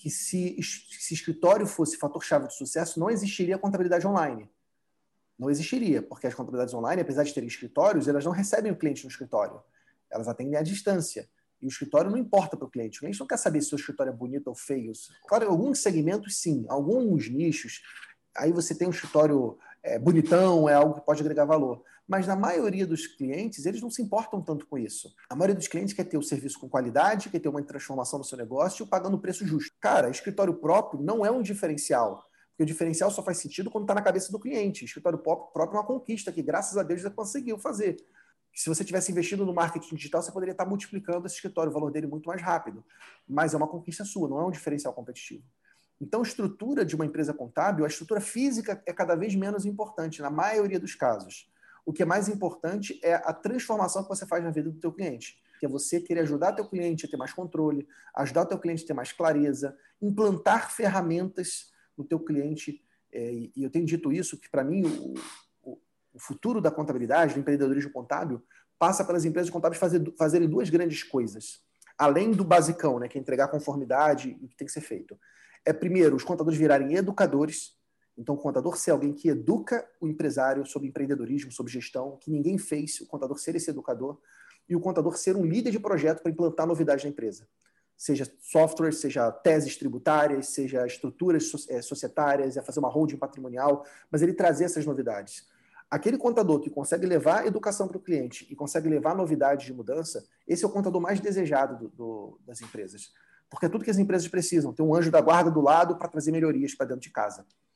que se, se escritório fosse fator-chave de sucesso, não existiria contabilidade online. Não existiria, porque as contabilidades online, apesar de terem escritórios, elas não recebem o cliente no escritório. Elas atendem à distância. E o escritório não importa para o cliente. O cliente não quer saber se o escritório é bonito ou feio. Claro, em alguns segmentos, sim. Alguns nichos, aí você tem um escritório é, bonitão, é algo que pode agregar valor. Mas na maioria dos clientes, eles não se importam tanto com isso. A maioria dos clientes quer ter o serviço com qualidade, quer ter uma transformação no seu negócio pagando preço justo. Cara, escritório próprio não é um diferencial. Porque o diferencial só faz sentido quando está na cabeça do cliente. O escritório próprio é uma conquista que, graças a Deus, já conseguiu fazer se você tivesse investido no marketing digital, você poderia estar multiplicando esse escritório, o valor dele muito mais rápido. Mas é uma conquista sua, não é um diferencial competitivo. Então, a estrutura de uma empresa contábil, a estrutura física é cada vez menos importante, na maioria dos casos. O que é mais importante é a transformação que você faz na vida do teu cliente, que é você querer ajudar teu cliente a ter mais controle, ajudar teu cliente a ter mais clareza, implantar ferramentas no teu cliente. É, e eu tenho dito isso, que para mim o, o futuro da contabilidade, do empreendedorismo contábil, passa pelas empresas contábeis fazer, fazerem duas grandes coisas. Além do basicão, né, que é entregar conformidade e o que tem que ser feito. É, primeiro, os contadores virarem educadores. Então, o contador ser alguém que educa o empresário sobre empreendedorismo, sobre gestão, que ninguém fez, o contador ser esse educador. E o contador ser um líder de projeto para implantar novidade na empresa. Seja software, seja teses tributárias, seja estruturas é, societárias, é fazer uma holding patrimonial, mas ele trazer essas novidades aquele contador que consegue levar educação para o cliente e consegue levar novidades de mudança, esse é o contador mais desejado do, do, das empresas. Porque é tudo que as empresas precisam, ter um anjo da guarda do lado para trazer melhorias para dentro de casa.